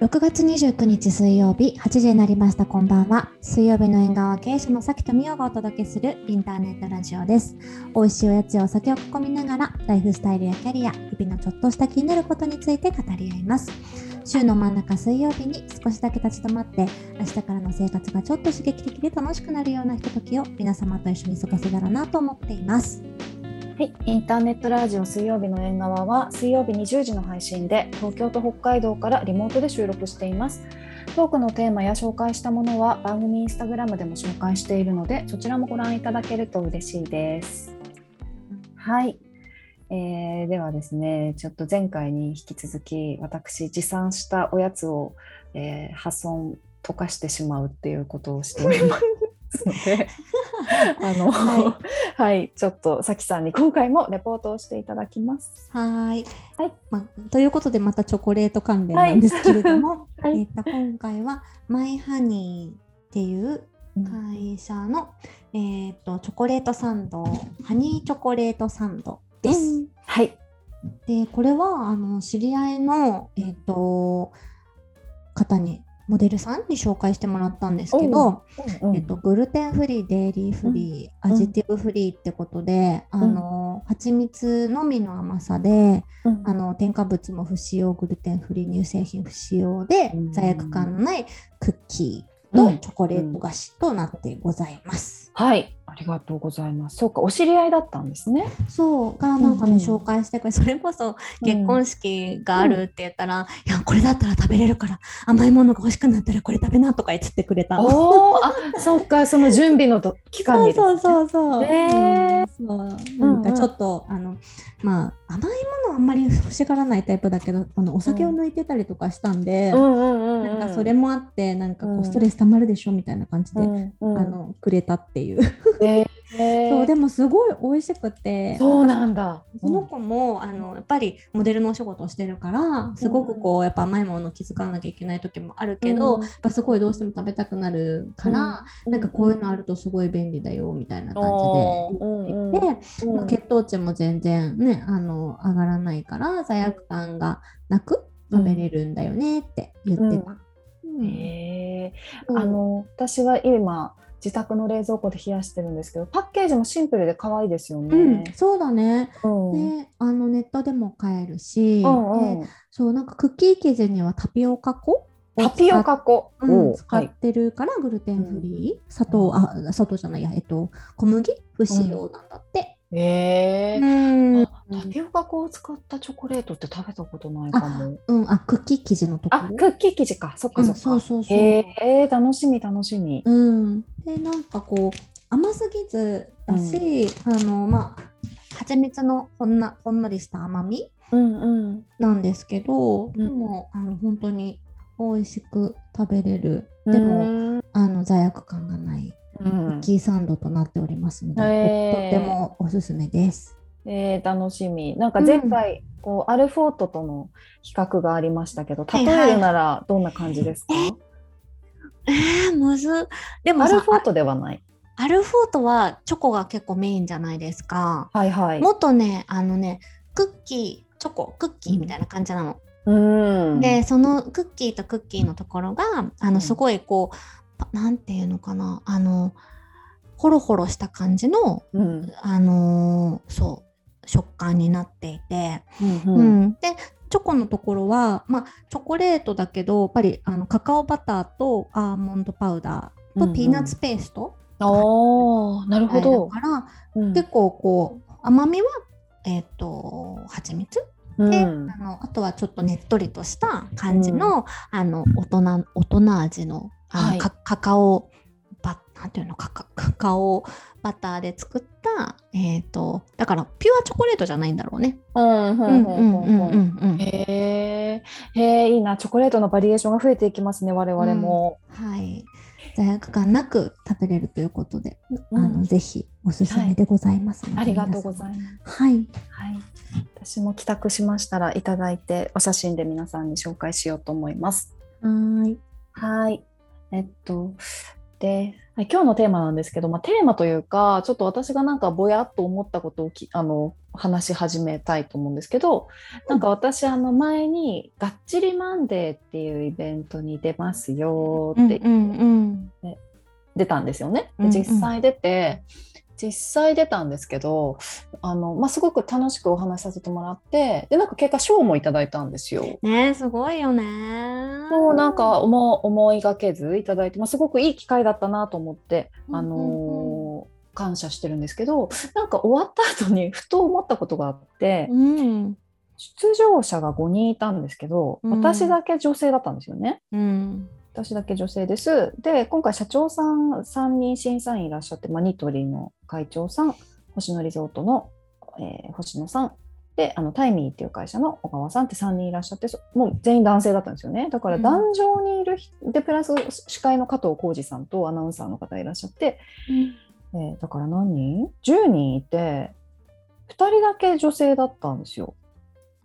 6月29日水曜日8時になりました。こんばんは。水曜日の縁側経営者のさきとみおがお届けするインターネットラジオです。美味しいおやつやお酒を囲みながらライフスタイルやキャリア日々のちょっとした気になることについて語り合います。週の真ん中水曜日に少しだけ立ち止まって明日からの生活がちょっと刺激的で楽しくなるようなひとときを皆様と一緒に過ごせたらなと思っています。はい、インターネットラジオ水曜日の縁側は水曜日20時の配信で東京と北海道からリモートで収録しています。トークのテーマや紹介したものは番組インスタグラムでも紹介しているのでそちらもご覧いただけると嬉しいです。はい、えーではですねちょっと前回に引き続き私持参したおやつを、えー破損溶かしてしまうっていうことをしております ので あの、ははい、ちょっとさきさんに今回もレポートをしていただきます。はーい。はいまあ、ということでまたチョコレート関連なんですけれども、はいえっと今回はマイハニーっていう会社の、えっとチョコレートサンドハニーチョコレートサンドです。はい。でこれはあの知り合いの、えっと方にモデルさんに紹介してもらったんですけど、えっと、グルテンフリー、デイリーフリー、うん。アジティブフリーってことで、あの蜂蜜のみの甘さで、うん。あの添加物も不使用、グルテンフリー、乳製品不使用で、うん。罪悪感のないクッキーうん。とチョコレート菓子となってございます。はい、ありがとうございます。そうか、お知り合いだったんですね。そうがなんかね、うん紹介してくれ それこそ結婚式があるって言ったら、いやこれだったら食べれるから甘いものが欲しくなったらこれ食べなとか言ってくれたの。おお、あ、そうか、その準備のと期間にね、そうそうそうそう。へーうんそうなんかちょっと、あのまあ甘いものあんまり欲しがらないタイプだけどあのお酒を抜いてたりとかしたんで、うんうんうんうん、なんかそれもあってなんかこううんストレスたまるでしょみたいな感じで、うんうん、あのくれたっていう。へー。そうでもすごい美味しくて。そうなんだ。その子もあのやっぱりモデルのお仕事をしてるからすごくこうやっぱ甘いものを気づかなきゃいけない時もあるけど、うん。やっぱすごいどうしても食べたくなるから、なんかこういうのあるるとすごい便利だよみたいな感じでうんうん。言って、うん。まあ血糖値も全然ねあの上がらないから罪悪感がなく食べれるんだよねって言ってた。うん。うん。あの私は今自宅の冷蔵庫で冷やしてるんですけどパッケージもシンプルで可愛いですようんね。そうだねうんであのネットでも買えるし、うんうんでそうなんかクッキー生地にはタピオカ粉をタピオカ粉、うん使ってるからグルテンフリー、砂糖あ砂糖じゃないやえっと小麦不使用なんだって。へえうんあタピオカ粉を使ったチョコレートって食べたことないかも。うん、あクッキー生地のとこあ、ろ。クッキー生地か。そっかそっか。うんそうそうそうへえ、楽しみ楽しみ。うん、でなんかこう甘すぎずだし、あのまあ蜂蜜のほんなほんのりした甘みうんうん。なんですけど、んでもあの本当に美味しく食べれるでも、も、あの罪悪感がないキーサンドとなっておりますので、へーとってもおすすめです。えー、楽しみ。なんか前回、こうアルフォートとの比較がありましたけど、はい例えるならどんな感じですか？えー、むずでもさアルフォートではない。アルフォートはチョコが結構メインじゃないですか。はいはい。もっとねあのねクッキーチョコクッキーみたいな感じなの。うん。でそのクッキーとクッキーのところがあうんのすごいこう、パなんていうのかなあのホロホロした感じのうんあのーそう食感になっていて、うんううんんでチョコのところは、まあ、チョコレートだけどやっぱりあのカカオバターとアーモンドパウダーとピーナッツペーストおーなるほ入るど。から、うん。結構こう甘みはえっ、と蜂蜜で、うん。あのあとはちょっとねっとりとした感じの,、あの大人大人味のあの、はい。カカカオバなんていうのカカカカオバターで作ったえっ、とだからピュアチョコレートじゃないんだろうね。うんうんううんんうんうんうんうんへえ、いいな。チョコレートのバリエーションが増えていきますね、我々も。はい。罪悪感なく食べれるということで、うんあのぜひおすすめでございますので、ありがとうごいざいます。はい。はい。私も帰宅しましたらいただいて、お写真で皆さんに紹介しようと思います。はーい。はい。えっと、で、はい、今日のテーマなんですけど、まあ、テーマというかちょっと私がなんかぼやっと思ったことをきあの話し始めたいと思うんですけど、なんか私あの前に「がっちりマンデー」っていうイベントに出ますよって、出たんですよね。で実際出て、実際出たんですけどあの、まあ、すごく楽しくお話しさせてもらってでなんか結果賞もいただいたんですよ。ねすごいよね。もうなんか思思いがけずいただいて、まあ、すごくいい機会だったなと思って、あのーうんうん、感謝してるんですけどなんか終わった後に ふと思ったことがあって、うん、出場者が5人いたんですけど、私だけ女性だったんですよね。うん私だけ女性です。で、今回社長さん3人審査員いらっしゃって、まあ、ニトリの会長さん、星野リゾートの、えー、星野さん、で、あのタイミーっていう会社の小川さんって3人いらっしゃって、もう全員男性だったんですよね。だから壇上にいる、うん、で、プラス司会の加藤浩二さんとアナウンサーの方いらっしゃって、うん、えー、だから何人 ?10 人いて、2人だけ女性だったんですよ。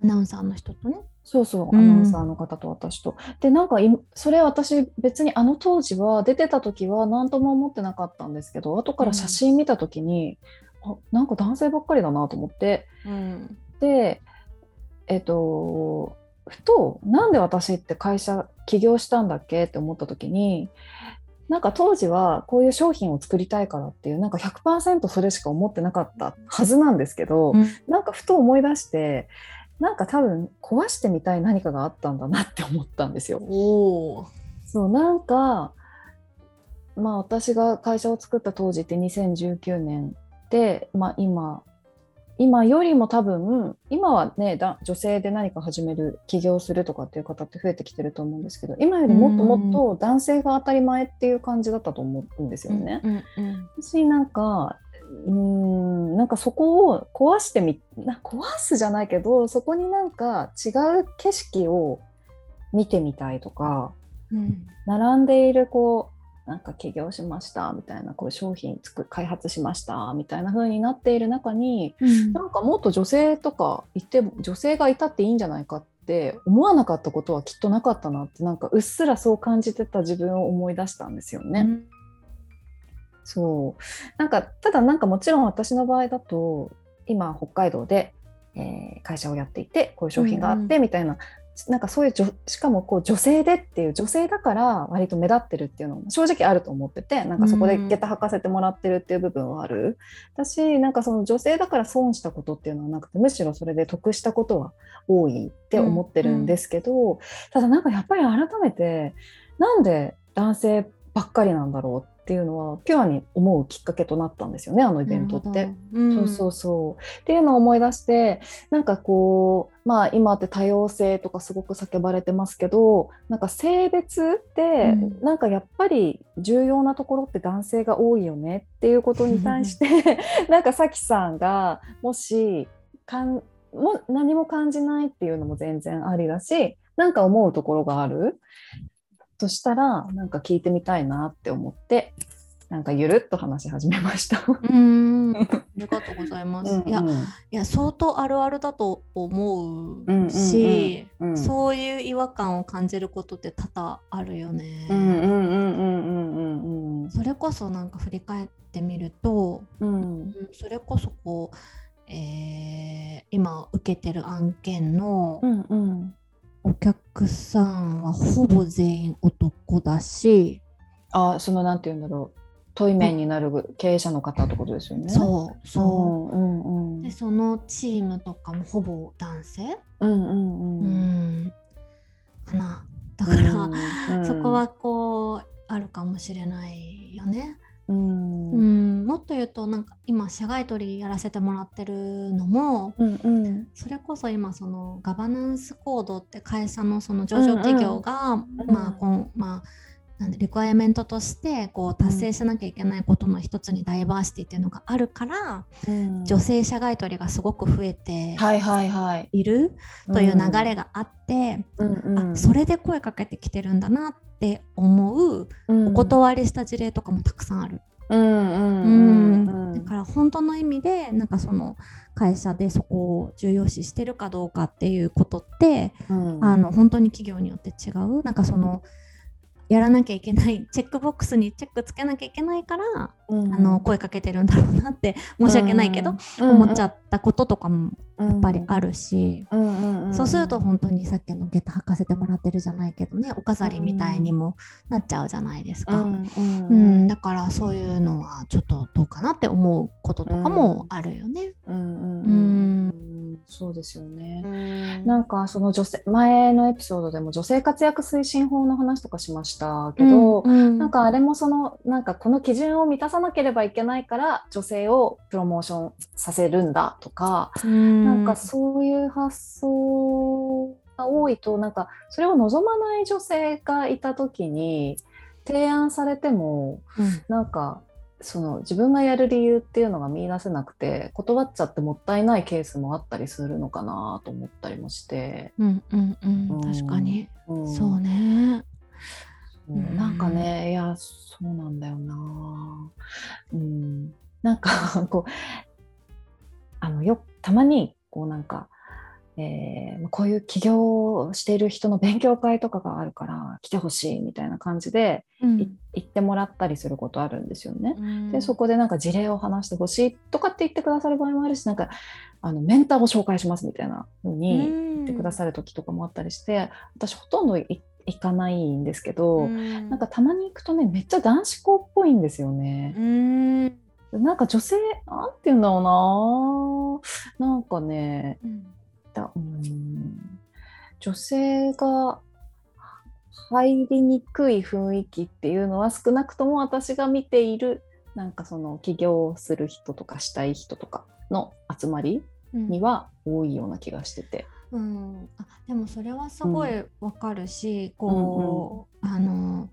アナウンサーの人とね。そうそう、アナウンサーの方と私と。うん、で、なんかそれ私別にあの当時は出てた時は何とも思ってなかったんですけど、後から写真見た時に、うん、あなんか男性ばっかりだなと思って。うん、で、えっと、ふと、なんで私って会社起業したんだっけって思った時に、なんか当時はこういう商品を作りたいからっていうなんか100%それしか思ってなかったはずなんですけど、うん、なんかふと思い出してなんか多分壊してみたい何かがあったんだなって思ったんですよ。おそうなんかまあ私が会社を作った当時って2019年で、まあ、今今よりも多分今はねだ女性で何か始める起業するとかっていう方って増えてきてると思うんですけど今よりもっともっと男性が当たり前っていう感じだったと思うんですよね。うんうんうん、私なんかうんなんかそこを壊してみな壊すじゃないけどそこになんか違う景色を見てみたいとか、うん、並んでいるこうなんか起業しましたみたいなこう商品作開発しましたみたいな風になっている中に、うん、なんかもっと女性とかいて女性がいたっていいんじゃないかって思わなかったことはきっとなかったなってなんかうっすらそう感じてた自分を思い出したんですよね。うんそう。なんかただなんかもちろん私の場合だと今北海道で、えー、会社をやっていてこういう商品があってみたいな、うん。うん、なんかそういうしかもこう女性でっていう女性だから割と目立ってるっていうのも正直あると思っててなんかそこで下駄履かせてもらってるっていう部分はある、私なんかその女性だから損したことっていうのはなくてむしろそれで得したことは多いって思ってるんですけど、うんうん、ただなんかやっぱり改めてなんで男性ばっかりなんだろうっていうのはピュアに思うきっかけとなったんですよねあのイベントって。うん、そうそうそう。っていうのを思い出してなんかこうまあ今って多様性とかすごく叫ばれてますけどなんか性別ってなんかやっぱり重要なところって男性が多いよねっていうことに対して なんかさきさんがもしかんも何も感じないっていうのも全然ありだしなんか思うところがある？そしたらなんか聞いてみたいなって思ってなんかゆるっと話し始めました。うん ありがとうございます。うんうん、いやいや相当あるあるだと思うし、うんうんうん、そういう違和感を感じることって多々あるよね。それこそなんか振り返ってみると、うん、それこそこう、えー、今受けてる案件の、うんうんお客さんはほぼ全員男だしあそのなんて言うんだろう。対面になる経営者の方ってことですよね。そうそう、うんうん、でそのチームとかもほぼ男性、うんうんうん。うん、かな。だから、うんうん、そこはこうあるかもしれないよね。うん、うん、もっと言うとなんか今社外取りやらせてもらってるのも、うんうん、それこそ今そのガバナンスコードって会社のその上場企業が、うんうん、まあこんまあなんでリクエアメントとしてこう達成しなきゃいけないことの一つにダイバーシティっていうのがあるから、うん、女性社外取りがすごく増えているという流れがあって、うんうん、あそれで声かけてきてるんだなって思うお断りした事例とかもたくさんある。だから本当の意味でなんかその会社でそこを重要視してるかどうかっていうことって、うん、あの本当に企業によって違う。なんかそのやらなきゃいけない チェックボックスにチェックつけなきゃいけないから、うん。あの声かけてるんだろうなって申し訳ないけど、思っちゃったこととかもややっぱりあるし、うんうんうんそうすると本当にさっきの下駄履かせてもらってるじゃないけどねお飾りみたいにもなっちゃうじゃないですか。うんうんうん、だからそういうのはちょっとどうかなって思うこととかもあるよね。ううんうん。うんん、そうですよね。ななんかその女性前のエピソードでも女性活躍推進法の話とかしましたけど、うんなんかあれもそのなんかこの基準を満たさなければいけないから女性をプロモーションさせるんだとか、なんかそういう発想が多いとなんかそれを望まない女性がいた時に提案されてもうん。なんかその自分がやる理由っていうのが見出せなくて断っちゃってもったいないケースもあったりするのかなと思ったりもして、うんうんうん。うん。確かに、うん。そうね。うんなんかねいやそうなんだよな。うん。なんかこうあのよたまにこうなんか、えーこういう起業をしている人の勉強会とかがあるから来てほしいみたいな感じでうん。い行ってもらったりすることあるんですよね。うん。でそこでなんか事例を話してほしいとかって言ってくださる場合もあるしなんかあのメンターを紹介しますみたいな風に言ってくださる時とかもあったりして、私ほとんどい行かないんですけど、うん。なんかたまに行くとねめっちゃ男子校っぽいんですよね。う。ん。なんか女性なんて言うんだろうな。なんかねうんだうん。女性が入りにくい雰囲気っていうのは少なくとも私が見ているなんかその起業をする人とかしたい人とかの集まりには多いような気がしてて。うん、あでもそれはすごいわかるし、こう、あの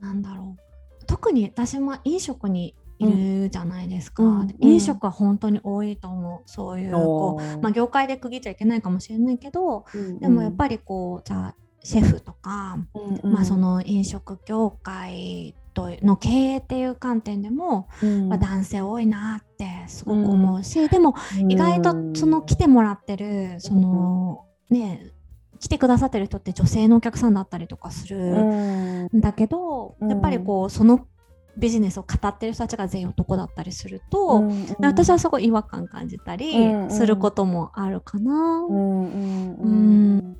なんだろう。特に私も飲食にいるじゃないですか、うんうん。飲食は本当に多いと思う。そういうこう、まあ、業界で区切っちゃいけないかもしれないけどでもやっぱりこうじゃあシェフとか、りまあ、そ、の飲食業界との経営っていう観点でも、うん。まあ、男性多いなってすごく思うし、でも意外とその来てもらってるそのね来てくださってる人って女性のお客さんだったりとかするうん。んだけど、うんやっぱりこうそのビジネスを語ってる人たちが全員男だったりすると、うん私はすごい違和感感じたりうんすることもあるかな。うんうんううんん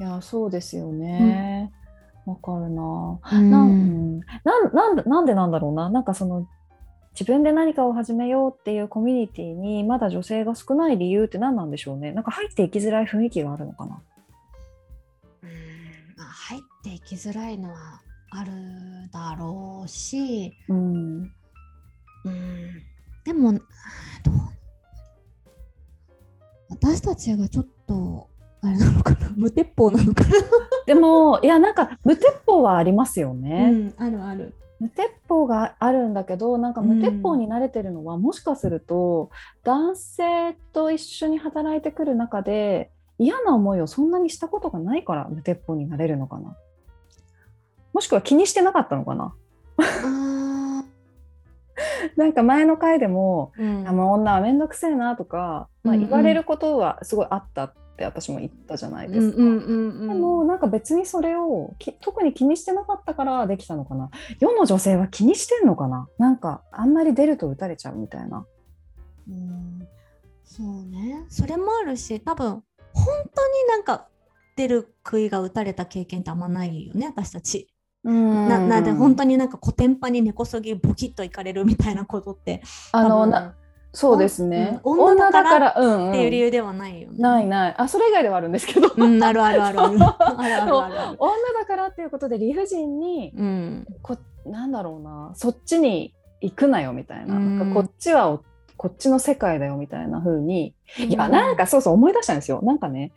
いやそうですよね。わ、かるな。うんなんうんなんなんでなんでなんだろうな。なんかその自分で何かを始めようっていうコミュニティにまだ女性が少ない理由って何なんでしょうね。なんか入っていきづらい雰囲気があるのかな。うんまあ入っていきづらいのはあるだろうし、うん。うん、でも私たちがちょっとあれなのかな 無鉄砲なのかな、でもいやなんか無鉄砲はありますよね。ん、あるある。無鉄砲があるんだけどなんか無鉄砲に慣れてるのは、もしかすると男性と一緒に働いてくる中で嫌な思いをそんなにしたことがないから無鉄砲になれるのかなもしくは気にしてなかったのかな？あ なんか前の回でもー「あもう女は面倒くせえな」とか、まあ、うんうん。言われることはすごいあったって私も言ったじゃないですか。うんうんうんうん。でもなんか別にそれをき特に気にしてなかったからできたのかな？世の女性は気にしてんのかな？なんかあんまり出ると打たれちゃうみたいな。うん。そうね。それもあるし多分本当になんか出る杭が打たれた経験ってあんまないよね私たち。ななんで本当にになんかコテンパンに根こそぎボキッといかれるみたいなことってあのそうですね、うん。女だからっていう理由ではないよね。ないない。あそれ以外ではあるんですけど、うん、あるあるある。女だからっていうことで理不尽にうん。こなんだろうな。そっちに行くなよみたいな,、うん。なんかこっちはおこっちの世界だよみたいな風に。いやなんかそうそう思い出したんですよ。なんかね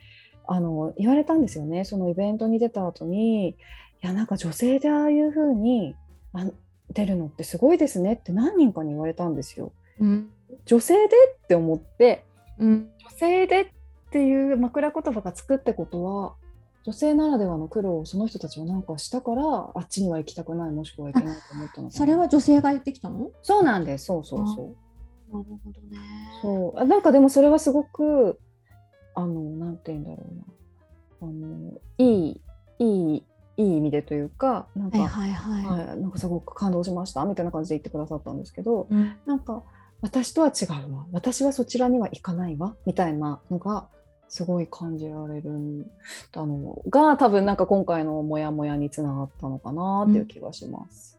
あの言われたんですよね。そのイベントに出た後にいやなんか女性でああいう風にあ出るのってすごいですねって何人かに言われたんですよ。うん。女性でって思ってうん。女性でっていう枕言葉がつくってことは女性ならではの苦労をその人たちはなんかしたからあっちには行きたくないもしくは行けないと思ったのそれは女性が言ってきたの？そうなんですそうそうそうなるほどね。そうあなんかでもそれはすごくあのなんて言うんだろうなあのいいいいいい意味でというかなんか、はいはいはい。はい、なんかすごく感動しましたみたいな感じで言ってくださったんですけど、うんなんか私とは違うわ私はそちらには行かないわみたいなのがすごい感じられるんだのが多分なんか今回のモヤモヤにつながったのかなっていう気がします。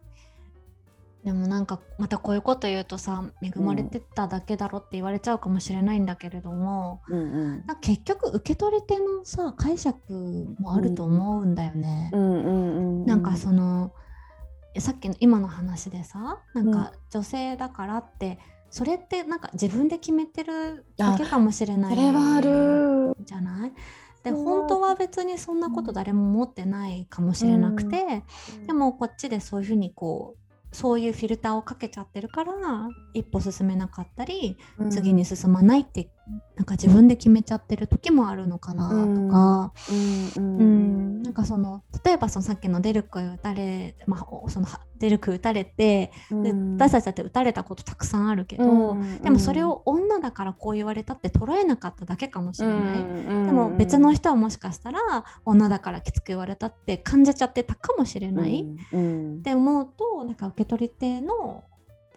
でもなんかまたこういうこと言うとさ恵まれてただけだろって言われちゃうかもしれないんだけれども、うんうん。なんか結局受け取り手のさ解釈もあると思うんだよね。なんかそのさっきの今の話でさなんか女性だからって、それってなんか自分で決めてるだけかもしれないそれはある。じゃない？で本当は別にそんなこと誰も持ってないかもしれなくて、でもこっちでそういうふうにこうそういうフィルターをかけちゃってるから一歩進めなかったり、次に進まないってなんか自分で決めちゃってる時もあるのかなとか、うん。ううん。ん。なんかその例えばそのさっきのデルク打たれ、まあ、おそのはデルク打たれて、で私たちだって打たれたことたくさんあるけど、でもそれを女だからこう言われたって捉えなかっただけかもしれない。でも別の人はもしかしたら女だからきつく言われたって感じちゃってたかもしれない、うん。うん。って思うとなんか受け取り手の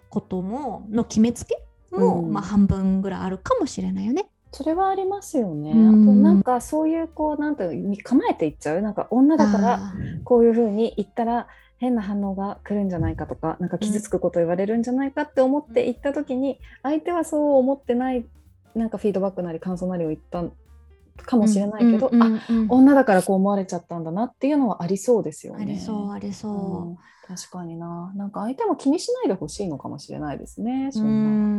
こともの決めつけも、うんまあ、半分ぐらいあるかもしれないよね。それはありますよね。うんあとなんかそういうこうなんてい構えていっちゃう？なんか女だからこういうふうに言ったら変な反応が来るんじゃないかとかなんか傷つくこと言われるんじゃないかって思って言った時に相手はそう思ってないなんかフィードバックなり感想なりを言ったかもしれないけど、うんあうんうん女だからこう思われちゃったんだなっていうのはありそうですよね。ありそうありうんそ確かにななんか相手も気にしないでほしいのかもしれないですね。う。そうんん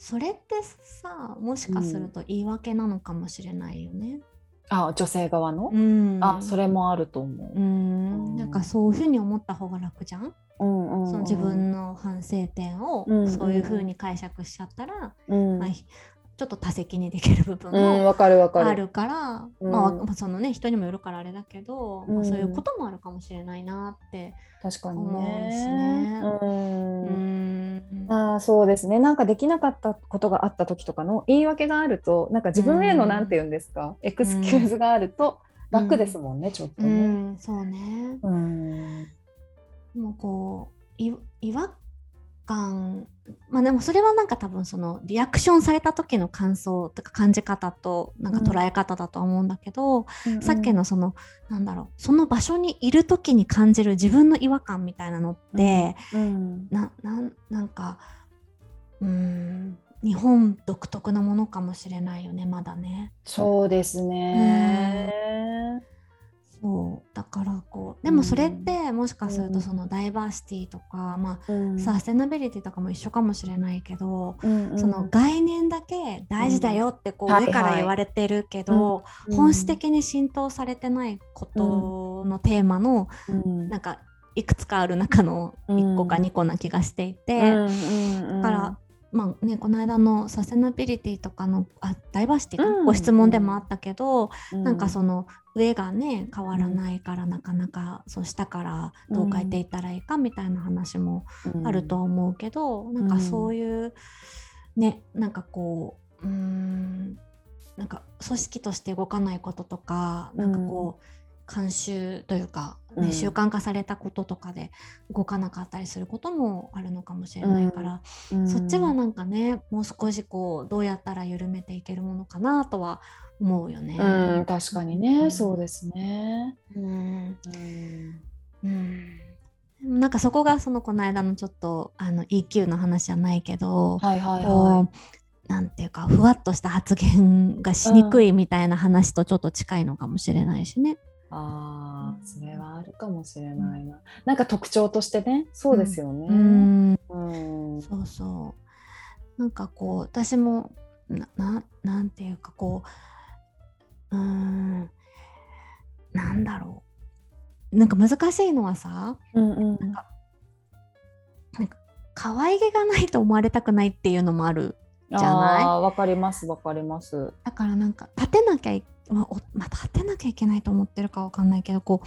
それってさもしかすると言い訳なのかもしれないよね。あ女性側の、うん、あそれもあると思う。う。ん、なんかそういうふうに思った方が楽じゃん、うんうん。うんその自分の反省点をうんうん。そういうふうに解釈しちゃったら、うん。まあ、ひちょっと多責にできる部分うん、も。あるから、うん。まあまあ、そのね人にもよるからあれだけど、まあ、うんそういうこともあるかもしれないなって。確かに思うしね。ね。うん。うんあーそうですね。なんかできなかったことがあった時とかの言い訳があるとなんか自分へのうん。なんて言うんですか、エクスキューズがあると楽ですもんね、ちょっとうね。ん、そうね。うん。もうこうい違和感。まあでもそれはなんか多分そのリアクションされた時の感想とか感じ方となんか捉え方だとは思うんだけど、さっきのそのなんだろうその場所にいる時に感じる自分の違和感みたいなのって、うんななんなんかうーん日本独特なものかもしれないよねまだね。そうですね。そうだからこうでもそれってもしかするとそのダイバーシティとか、まうん。あサステナビリティとかも一緒かもしれないけど、うんうんその概念だけ大事だよってこううん。上から言われてるけど、うん。本質的に浸透されてないことのテーマのうん。なんかいくつかある中の1個か2個な気がしていて、だから、まあね、この間のサステナビリティとかのあダイバーシティか、うん。ご質問でもあったけど、うん。なんかその上がね変わらないからなかなかそう下からどう変えていったらいいかみたいな話もあるとは思うけど、なんかそういうねなんかこううーんなんか組織として動かないこととかなんかこう慣習というか、ねうん。習慣化されたこととかで動かなかったりすることもあるのかもしれないから、うん。そっちはなんかねもう少しこうどうやったら緩めていけるものかなとは思うよね。うん、確かにね、うん。そうですね。うん。うん。なんかそこがそのこの間のちょっとあの EQ の話じゃないけど、はいはいこはうなんていうかふわっとした発言がしにくいみたいな話とちょっと近いのかもしれないしね。い。ああ、それはあるかもしれないな。なんか特徴としてね、そうですよね。うんうんそうそう。なんかこう私もなななんていうかこううーんなんだろうなんか難しいのはさうんうんなんかなんか可愛げがないと思われたくないっていうのもあるじゃない？わかりますわかります。だからなんか立てなきゃいまあおまあ、立てなきゃいけないと思ってるかわかんないけどこ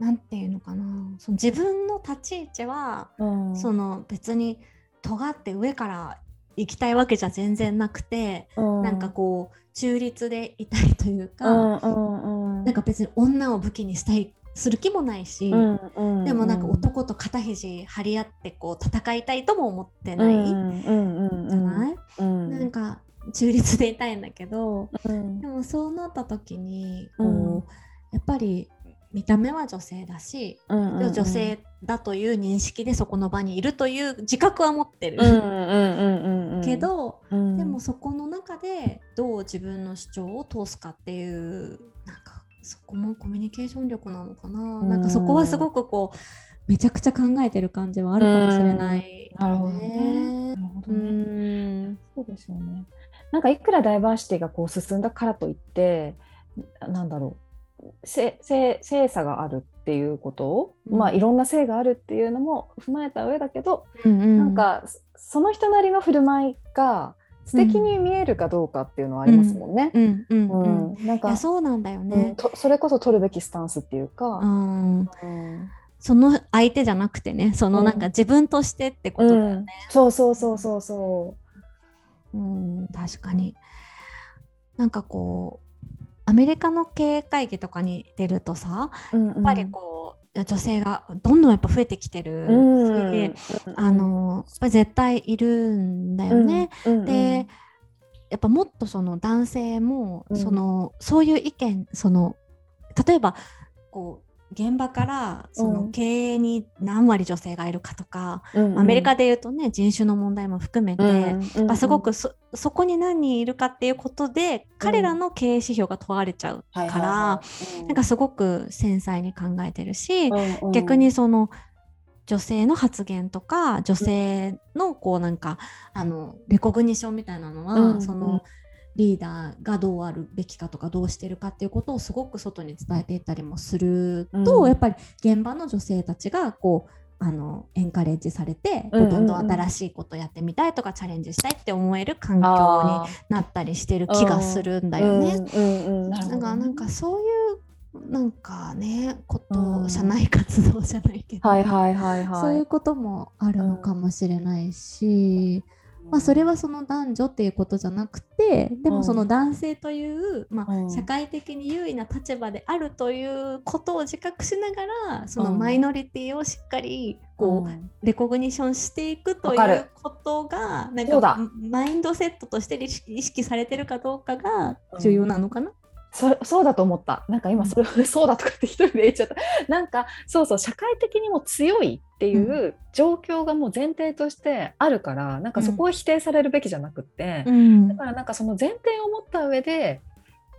うなんていうのかな。その自分の立ち位置はうん。その別に尖って上から行きたいわけじゃ全然なくて、うん。なんかこう中立でいたいというか、うんなんか別に女を武器にしたいする気もないし、でもなんか男と肩肘張り合ってこう戦いたいとも思ってない、じゃない、うん。なんか中立でいたいんだけどうん。でもそうなった時にこう、うんやっぱり見た目は女性だし、うんうん女性だという認識でそこの場にいるという自覚は持ってる、うんうんうんうんけど、うん。でもそこの中でどう自分の主張を通すかっていうなんかそこもコミュニケーション力なのかな、ん。なんかそこはすごくこうめちゃくちゃ考えてる感じはあるかもしれない、なるほどね。なるほどうねん。そうですよね。なんかいくらダイバーシティがこう進んだからといってなんだろう性差があるっていうことを、うん。まあいろんな性があるっていうのも踏まえた上だけど、うんうん。なんかそその人なりの振る舞いが素敵に見えるかどうかっていうのはありますもんね。うんうんううん。ん。なんかそうなんだようんそれこそ取るべきスタンスっていうか。うん。うん。その相手じゃなくてねそのなんかうん。自分としてってことだよね、そうそうそうそうそうん、確かに。なんかこうアメリカの経営会議とかに出るとさう。ややっぱりこう、女性がどんどんやっぱ増えてきてるうんし、あのやっぱり絶対いるんだよね。うんでやっぱもっとその男性もうんその、そういう意見その例えばこう現場からそうのん経営に何割女性がいるかとか、うんアメリカでいうとね人種の問題も含めて、うんまあ、すごくそそこに何人いるかっていうことで彼らの経営指標が問われちゃうはいから、なんかすごく繊細に考えてるし、うんうん。逆にその女性の発言とか女性のこうなんかあのレコグニションみたいなのは、うん。そのリーダーがどうあるべきかとかどうしてるかっていうことをすごく外に伝えていったりもすると、うん。やっぱり現場の女性たちがこうあのエンカレッジされて、うんうんうん。どんどん新しいことやってみたいとかチャレンジしたいって思える環境あになったりしてる気がするんだよね。なんかなんかそういうなんかねこと、うん。社内活動じゃないけど、はいはいはいはい。そういうこともあるのかもしれないし、まあ、それはその男女っていうことじゃなくてでもその男性という、まあうん。社会的に優位な立場であるということを自覚しながらそのうん。マイノリティをしっかりこう、うん。レコグニションしていくということがなんかマインドセットとして意識意識されてるかどうかが重要なのかな？それそうだと思った。なんか今それ、そうだとかって一人で言っちゃった。なんかそうそう社会的にも強いっていう状況がもう前提としてあるから、なんかそこは否定されるべきじゃなくって、うん。だからなんかその前提を持った上で、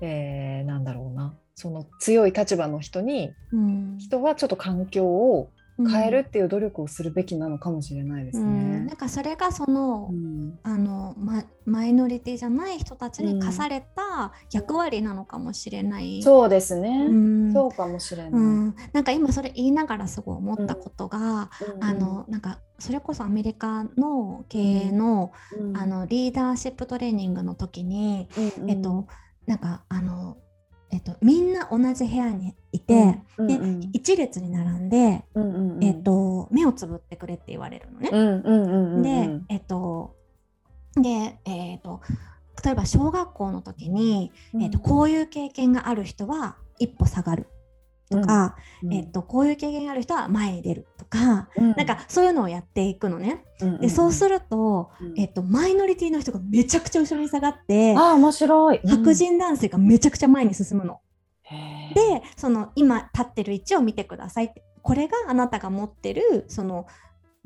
えー、なんだろうな。その強い立場の人にうん。人はちょっと環境を変えるっていう努力をするべきなのかもしれないですうん。ねなん。かそれがその、うん。あのママイノリティじゃない人たちに課された役割なのかもしれない。そうですね、うん。そうかもしれない。うん。なんか今それ言いながらすごい思ったことが、うん。あのなんかそれこそアメリカの経営の,、うん。あのリーダーシップトレーニングの時に、うん。えっとなんかあの、えっと、みんな同じ部屋にいて、でうんうん。一列に並んで、うんうんうん。えっと、目をつぶってくれって言われるのね。うんうんうんうんで、えっと、で、えっと、例えば小学校の時に、えっと、こういう経験がある人は一歩下がるとか、えっと、こういう経験がある人は前に出るとか、なんかそういうのをやっていくのね。で、そうする、ると、うん。えっと、マイノリティの人がめちゃくちゃ後ろに下がって、ああ面白い。白人男性がめちゃくちゃ前に進むの。でその今立ってる位置を見てくださいって。これがあなたが持ってるその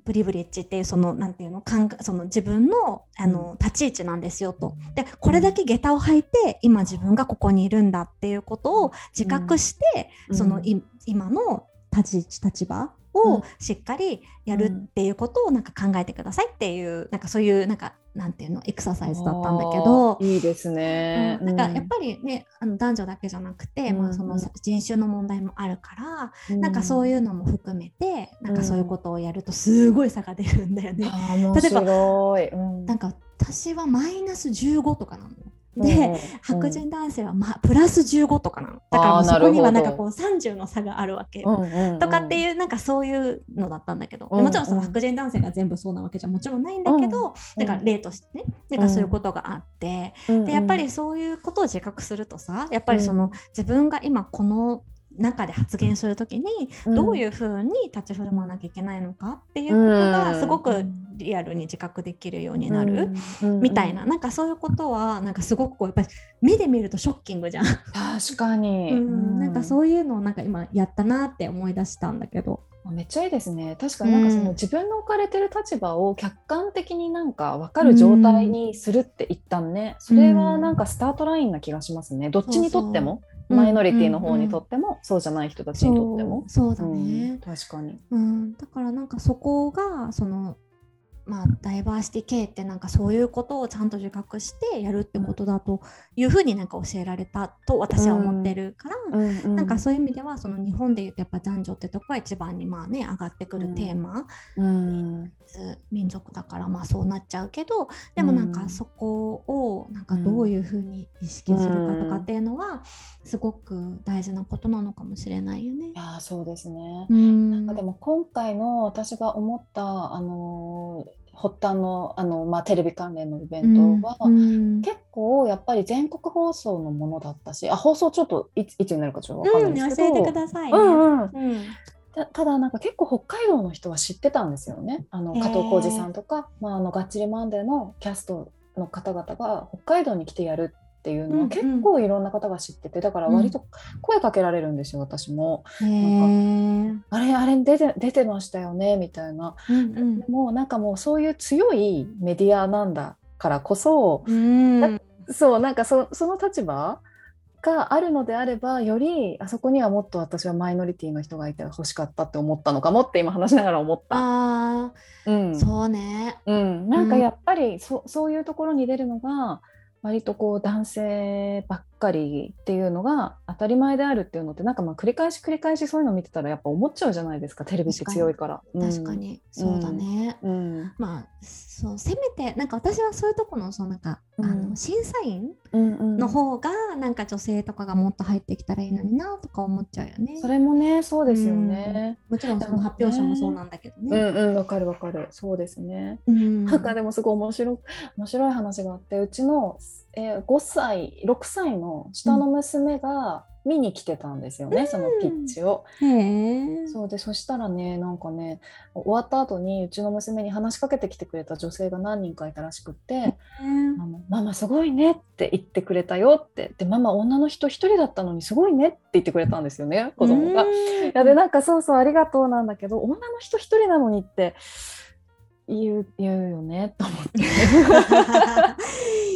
プリブリッジっていうそのなんていうのその自分のあの立ち位置なんですよと。でこれだけ下駄を履いて今自分がここにいるんだっていうことを自覚して、うん。そのい今の立ち位置立場うん。をしっかりやるっていうことをなんか考えてくださいっていうなんかそういうなんかなんていうの？エクササイズだったんだけどいいですね。うんなんかやっぱりね、あの男女だけじゃなくて、まあ、そのうん人種の問題もあるから、りなんかそういうのも含めてなんかそういうことをやるとすごい差が出るんだよね。あー面白い。うんなんか私はマイナス15とかなの。で、白人男性は、まあ、プラス15とかなの。だからそこにはなんかこう30の差があるわけ、とかっていうなんかそういうのだったんだけど、もちろんその白人男性が全部そうなわけじゃもちろんないんだけど、だから例としてねなんかそういうことがあって、でやっぱりそういうことを自覚するとさやっぱりその、自分が今この中で発言する時にどういうふうに立ち振る舞わなきゃいけないのかっていうことがすごくリアルに自覚できるようになるみたいな。なんかそういうことはなんかすごくこうやっぱり目で見るとショッキングじゃん。確かに、うん、なんかそういうのをなんか今やったなって思い出したんだけど。めっちゃいいですね。確かになんかその自分の置かれてる立場を客観的になんか分かる状態にするって一旦ね、それはなんかスタートラインな気がしますね。どっちにとってもマイノリティの方にとっても、そうじゃない人たちにとっても。そうだね、確かに、うん、だからなんかそこがそのまあ、ダイバーシティ系ってなんかそういうことをちゃんと自覚してやるってことだというふうになんか教えられたと私は思ってるから、うんうん、なんかそういう意味ではその日本でいうとやっぱ男女ってとこが一番にまあね上がってくるテーマ、うん、民族だからまあそうなっちゃうけどでもなんかそこをなんかどういうふうに意識するかとかっていうのはすごく大事なことなのかもしれないよね。いやそうですね、なんかでも今回の私が思ったあの発端のあの、まあ、テレビ関連のイベントは、うん、結構やっぱり全国放送のものだったしあ放送ちょっといついつになるかちょっと分かんないですけど、うん、教えてください、ね、うんうん。たただなんか結構北海道の人は知ってたんですよね。あの加藤浩次さんとか、まあ、あのがっちりマンデーのキャストの方々が北海道に来てやるっていうのは結構いろんな方が知ってて、だから割と声かけられるんですよ、私も。なんかあれあれ出て出てましたよねみたいな。うんうん、もうなんかもうそういう強いメディアなんだからこそ、うん、そうなんかそその立場があるのであればよりあそこにはもっと私はマイノリティの人がいて欲しかったって思ったのかもって今話しながら思った。あうん、そうね、うん、なんかやっぱりそそういうところに出るのが割とこう男性ばっかりっていうのが当たり前であるっていうのってなんかまあ繰り返し繰り返しそういうの見てたらやっぱ思っちゃうじゃないですかテレビって強いから。確かに、うん、そうだね。うん、まあそうせめてなんか私はそういうとこのそのなんか、うん、あの審査員の方がなんか女性とかがもっと入ってきたらいいのになとか思っちゃうよね。それもねそうですよね。もちろんその発表者もそうなんだけどね。うんうんわかるわかるそうですね。うん、なんかでもすごい面白面白い話があってうちのえー、5歳6歳の下の娘が見に来てたんですよね、うん、そのピッチを。そうでそしたらねなんかね終わった後にうちの娘に話しかけてきてくれた女性が何人かいたらしくって「あのママすごいね」って言ってくれたよってで「ママ女の人1人だったのにすごいね」って言ってくれたんですよね子供が。いやでなんかそうそうありがとうなんだけど女の人1人なのにって言う言うよねと思って。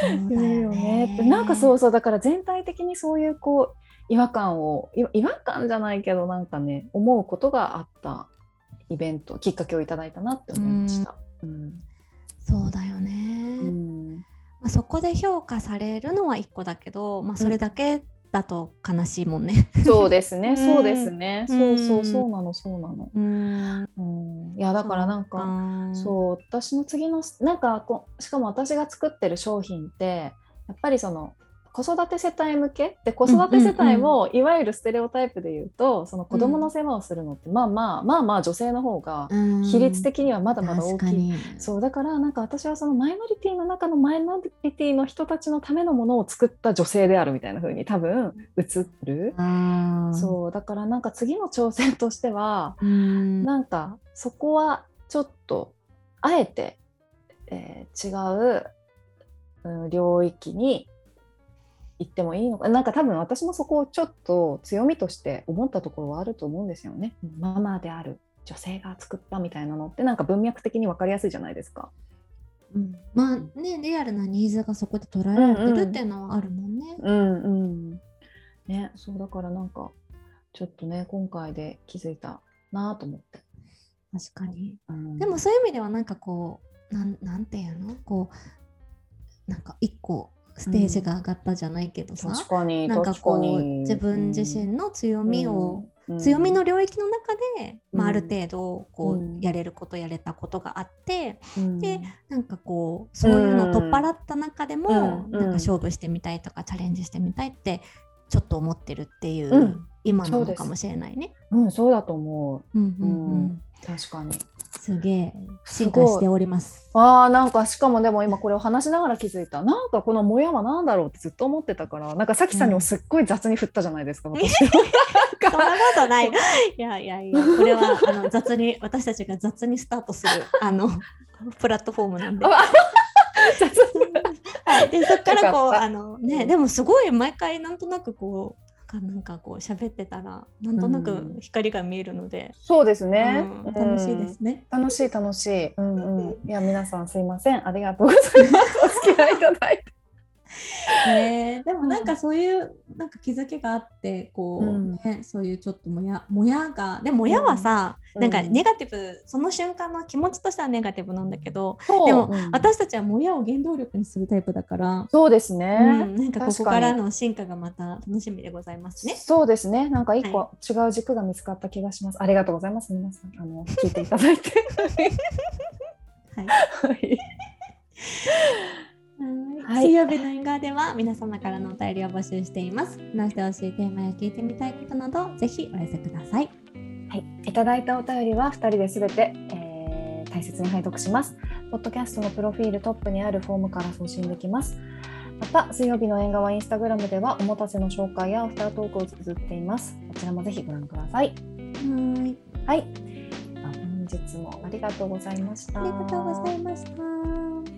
そうだよね。なんかそうそうだから全体的にそういうこう違和感を違和感じゃないけどなんかね思うことがあったイベントきっかけをいただいたなって思いました。うん、うん、そうだよね、うん。まあ、そこで評価されるのは一個だけど、まあ、それだけだと悲しいもんね。そうですね、そうですね、そうそうそうなのそうなの。うん、いやだからなんかそう私の次のなんかこしかも私が作ってる商品ってやっぱりその子育て世帯向け？で子育て世帯もいわゆるステレオタイプで言うとその子供の世話をするのって、まあまあまあまあ女性の方が比率的にはまだまだ大きい、そうだからなんか私はそのマイノリティの中のマイノリティの人たちのためのものを作った女性であるみたいな風に多分映る、そうだからなんか次の挑戦としては、ん、なんかそこはちょっとあえて、えー、違う、うん、領域に言ってもいいのかなんか多分私もそこをちょっと強みとして思ったところはあると思うんですよね。ママである女性が作ったみたいなのってなんか文脈的に分かりやすいじゃないですか。うん、まあねリアルなニーズがそこで捉えられてるっていうのはあるもんね。うんうん、うん、ねそうだからなんかちょっとね今回で気づいたなと思って。確かに、うん、でもそういう意味ではなんかこうなんなんていうの？こうなんか一個ステージが上がったじゃないけどさ、うん、なんかこう自分自身の強みを強みの領域の中で、まあ、ある程度こう、うん。やれることやれたことがあって、うん。でなんかこうそういうのを取っ払った中でも、うん。なんか勝負してみたいとかチャレンジしてみたいってちょっと思ってるっていう、うん。今なのかもしれないね。うん、そうだと思う。んうんう。うん、確かに。すげえ進化しております。ああなんかしかもでも今これを話しながら気づいた。なんかこのモヤは何だろうってずっと思ってたからなんかさきさんにもすっごい雑に振ったじゃないですか、私 そんなことない。いやいやいや、これはあの雑に私たちが雑にスタートするあの プラットフォームなんで。あはい、でそこからこうあのねでもすごい毎回なんとなくこうなんかこう喋ってたらなんとなく光が見えるので、そうですね、うん楽しいですね。うん。楽しい楽しい。うんうん。いや皆さんすいません。ありがとうございます。お付き合いいただいて ね でもなんかそういうなんか気づきがあってこう、うん。ねそういうちょっともやもやがでももやはさ、うん。なんかネガティブその瞬間の気持ちとしてはネガティブなんだけど、そう。でも、うん。私たちはもやを原動力にするタイプだから、そうですうね、ん、なんかここ確からの進化がまた楽しみでございますね。そうですね。なんか一個は違う軸が見つかった気がします、ありがとうございます皆さん。あの聞いていただいて。はい。はいはい水曜日の縁側では皆様からのお便りを募集しています。話してほしいテーマや聞いてみたいことなどぜひお寄せください。はい、いただいたお便りは2人で全て、えー大切に拝読します。ポッドキャストのプロフィールトップにあるフォームから送信できます。また、水曜日の縁側インスタグラムではおもたせの紹介やアフタートークを綴っています。こちらもぜひご覧ください。はい、はい、あ本日もありがとうございました。ありがとうございました。